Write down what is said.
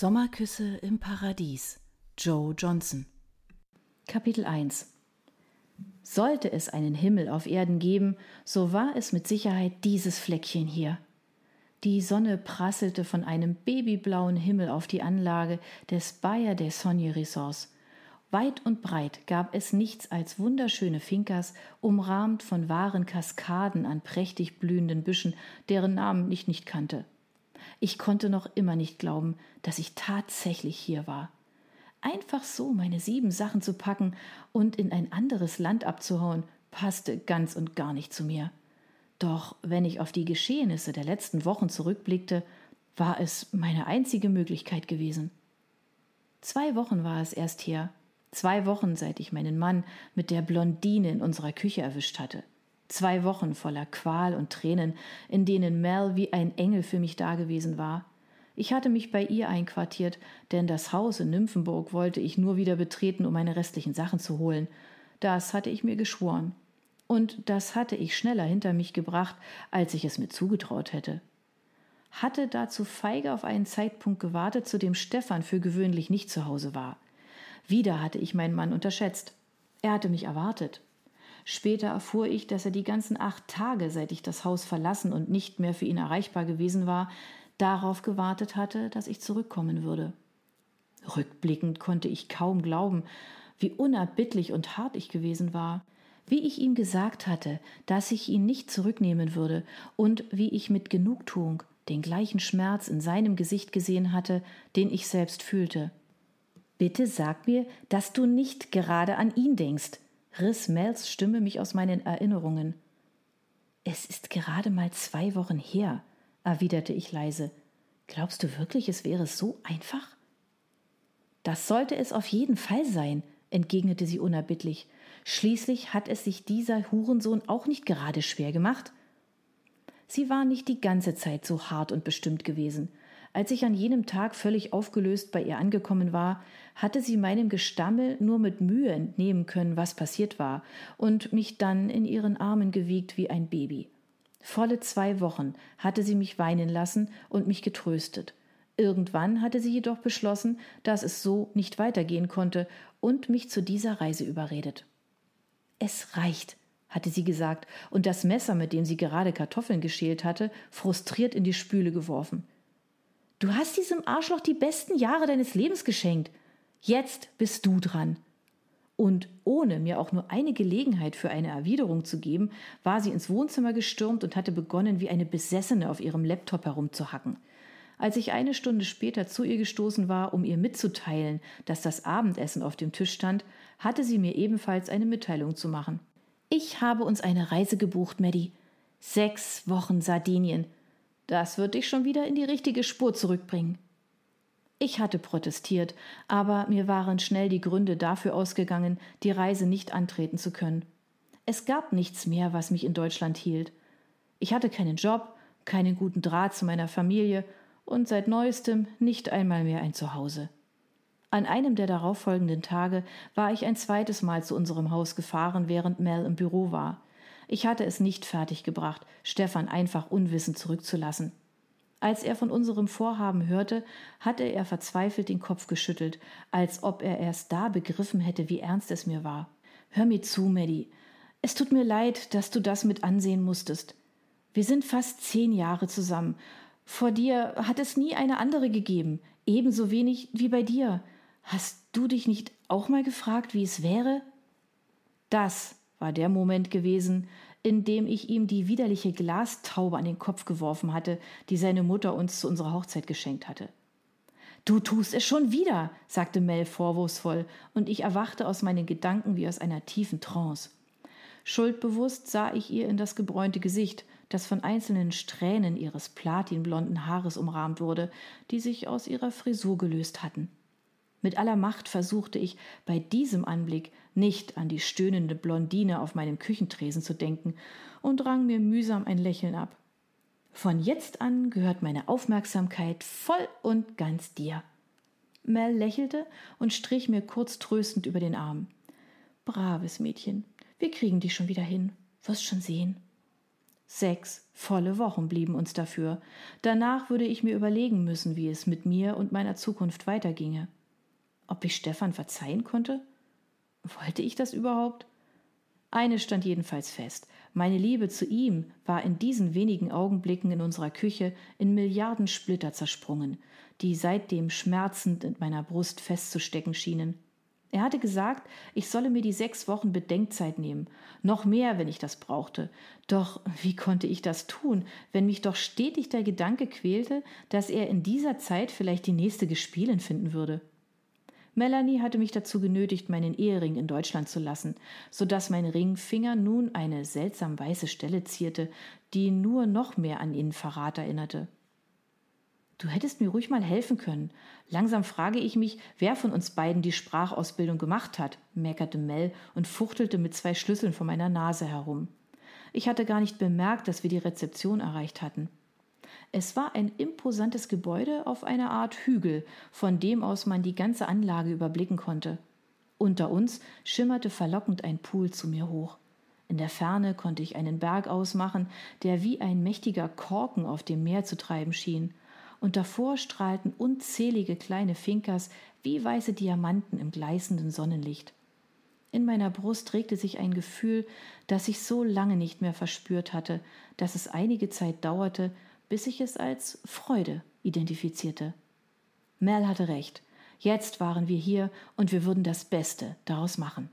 Sommerküsse im Paradies. Joe Johnson. Kapitel 1 Sollte es einen Himmel auf Erden geben, so war es mit Sicherheit dieses Fleckchen hier. Die Sonne prasselte von einem babyblauen Himmel auf die Anlage des Bayer des Sogne Resorts. Weit und breit gab es nichts als wunderschöne Finkers, umrahmt von wahren Kaskaden an prächtig blühenden Büschen, deren Namen ich nicht kannte. Ich konnte noch immer nicht glauben, dass ich tatsächlich hier war. Einfach so meine sieben Sachen zu packen und in ein anderes Land abzuhauen, passte ganz und gar nicht zu mir. Doch wenn ich auf die Geschehnisse der letzten Wochen zurückblickte, war es meine einzige Möglichkeit gewesen. Zwei Wochen war es erst her, zwei Wochen seit ich meinen Mann mit der Blondine in unserer Küche erwischt hatte. Zwei Wochen voller Qual und Tränen, in denen Mel wie ein Engel für mich dagewesen war. Ich hatte mich bei ihr einquartiert, denn das Haus in Nymphenburg wollte ich nur wieder betreten, um meine restlichen Sachen zu holen. Das hatte ich mir geschworen. Und das hatte ich schneller hinter mich gebracht, als ich es mir zugetraut hätte. Hatte dazu feige auf einen Zeitpunkt gewartet, zu dem Stefan für gewöhnlich nicht zu Hause war. Wieder hatte ich meinen Mann unterschätzt. Er hatte mich erwartet. Später erfuhr ich, dass er die ganzen acht Tage, seit ich das Haus verlassen und nicht mehr für ihn erreichbar gewesen war, darauf gewartet hatte, dass ich zurückkommen würde. Rückblickend konnte ich kaum glauben, wie unerbittlich und hart ich gewesen war, wie ich ihm gesagt hatte, dass ich ihn nicht zurücknehmen würde und wie ich mit Genugtuung den gleichen Schmerz in seinem Gesicht gesehen hatte, den ich selbst fühlte. Bitte sag mir, dass du nicht gerade an ihn denkst, riss Mels Stimme mich aus meinen Erinnerungen. Es ist gerade mal zwei Wochen her, erwiderte ich leise. Glaubst du wirklich, es wäre so einfach? Das sollte es auf jeden Fall sein, entgegnete sie unerbittlich. Schließlich hat es sich dieser Hurensohn auch nicht gerade schwer gemacht. Sie war nicht die ganze Zeit so hart und bestimmt gewesen. Als ich an jenem Tag völlig aufgelöst bei ihr angekommen war, hatte sie meinem Gestammel nur mit Mühe entnehmen können, was passiert war, und mich dann in ihren Armen gewiegt wie ein Baby. Volle zwei Wochen hatte sie mich weinen lassen und mich getröstet. Irgendwann hatte sie jedoch beschlossen, dass es so nicht weitergehen konnte und mich zu dieser Reise überredet. Es reicht, hatte sie gesagt und das Messer, mit dem sie gerade Kartoffeln geschält hatte, frustriert in die Spüle geworfen. Du hast diesem Arschloch die besten Jahre deines Lebens geschenkt. Jetzt bist du dran. Und ohne mir auch nur eine Gelegenheit für eine Erwiderung zu geben, war sie ins Wohnzimmer gestürmt und hatte begonnen, wie eine Besessene auf ihrem Laptop herumzuhacken. Als ich eine Stunde später zu ihr gestoßen war, um ihr mitzuteilen, dass das Abendessen auf dem Tisch stand, hatte sie mir ebenfalls eine Mitteilung zu machen. Ich habe uns eine Reise gebucht, Maddie. Sechs Wochen Sardinien. Das wird dich schon wieder in die richtige Spur zurückbringen. Ich hatte protestiert, aber mir waren schnell die Gründe dafür ausgegangen, die Reise nicht antreten zu können. Es gab nichts mehr, was mich in Deutschland hielt. Ich hatte keinen Job, keinen guten Draht zu meiner Familie und seit neuestem nicht einmal mehr ein Zuhause. An einem der darauffolgenden Tage war ich ein zweites Mal zu unserem Haus gefahren, während Mel im Büro war. Ich hatte es nicht fertiggebracht, Stefan einfach unwissend zurückzulassen. Als er von unserem Vorhaben hörte, hatte er verzweifelt den Kopf geschüttelt, als ob er erst da begriffen hätte, wie ernst es mir war. Hör mir zu, Maddie. Es tut mir leid, dass du das mit ansehen musstest. Wir sind fast zehn Jahre zusammen. Vor dir hat es nie eine andere gegeben, ebenso wenig wie bei dir. Hast du dich nicht auch mal gefragt, wie es wäre? Das war der Moment gewesen, in dem ich ihm die widerliche Glastaube an den Kopf geworfen hatte, die seine Mutter uns zu unserer Hochzeit geschenkt hatte. Du tust es schon wieder, sagte Mel vorwurfsvoll, und ich erwachte aus meinen Gedanken wie aus einer tiefen Trance. Schuldbewusst sah ich ihr in das gebräunte Gesicht, das von einzelnen Strähnen ihres platinblonden Haares umrahmt wurde, die sich aus ihrer Frisur gelöst hatten. Mit aller Macht versuchte ich bei diesem Anblick nicht an die stöhnende Blondine auf meinem Küchentresen zu denken und rang mir mühsam ein Lächeln ab. Von jetzt an gehört meine Aufmerksamkeit voll und ganz dir. Mel lächelte und strich mir kurz tröstend über den Arm. Braves Mädchen, wir kriegen dich schon wieder hin, wirst schon sehen. Sechs volle Wochen blieben uns dafür. Danach würde ich mir überlegen müssen, wie es mit mir und meiner Zukunft weiterginge. Ob ich Stefan verzeihen konnte? Wollte ich das überhaupt? Eines stand jedenfalls fest. Meine Liebe zu ihm war in diesen wenigen Augenblicken in unserer Küche in Milliarden Splitter zersprungen, die seitdem schmerzend in meiner Brust festzustecken schienen. Er hatte gesagt, ich solle mir die sechs Wochen Bedenkzeit nehmen, noch mehr, wenn ich das brauchte. Doch wie konnte ich das tun, wenn mich doch stetig der Gedanke quälte, dass er in dieser Zeit vielleicht die nächste Gespielin finden würde? Melanie hatte mich dazu genötigt, meinen Ehering in Deutschland zu lassen, so dass mein Ringfinger nun eine seltsam weiße Stelle zierte, die nur noch mehr an ihren Verrat erinnerte. Du hättest mir ruhig mal helfen können. Langsam frage ich mich, wer von uns beiden die Sprachausbildung gemacht hat, meckerte Mel und fuchtelte mit zwei Schlüsseln vor meiner Nase herum. Ich hatte gar nicht bemerkt, dass wir die Rezeption erreicht hatten. Es war ein imposantes Gebäude auf einer Art Hügel, von dem aus man die ganze Anlage überblicken konnte. Unter uns schimmerte verlockend ein Pool zu mir hoch. In der Ferne konnte ich einen Berg ausmachen, der wie ein mächtiger Korken auf dem Meer zu treiben schien und davor strahlten unzählige kleine Finkers wie weiße Diamanten im gleißenden Sonnenlicht. In meiner Brust regte sich ein Gefühl, das ich so lange nicht mehr verspürt hatte, dass es einige Zeit dauerte, bis ich es als Freude identifizierte. Mel hatte recht. Jetzt waren wir hier und wir würden das Beste daraus machen.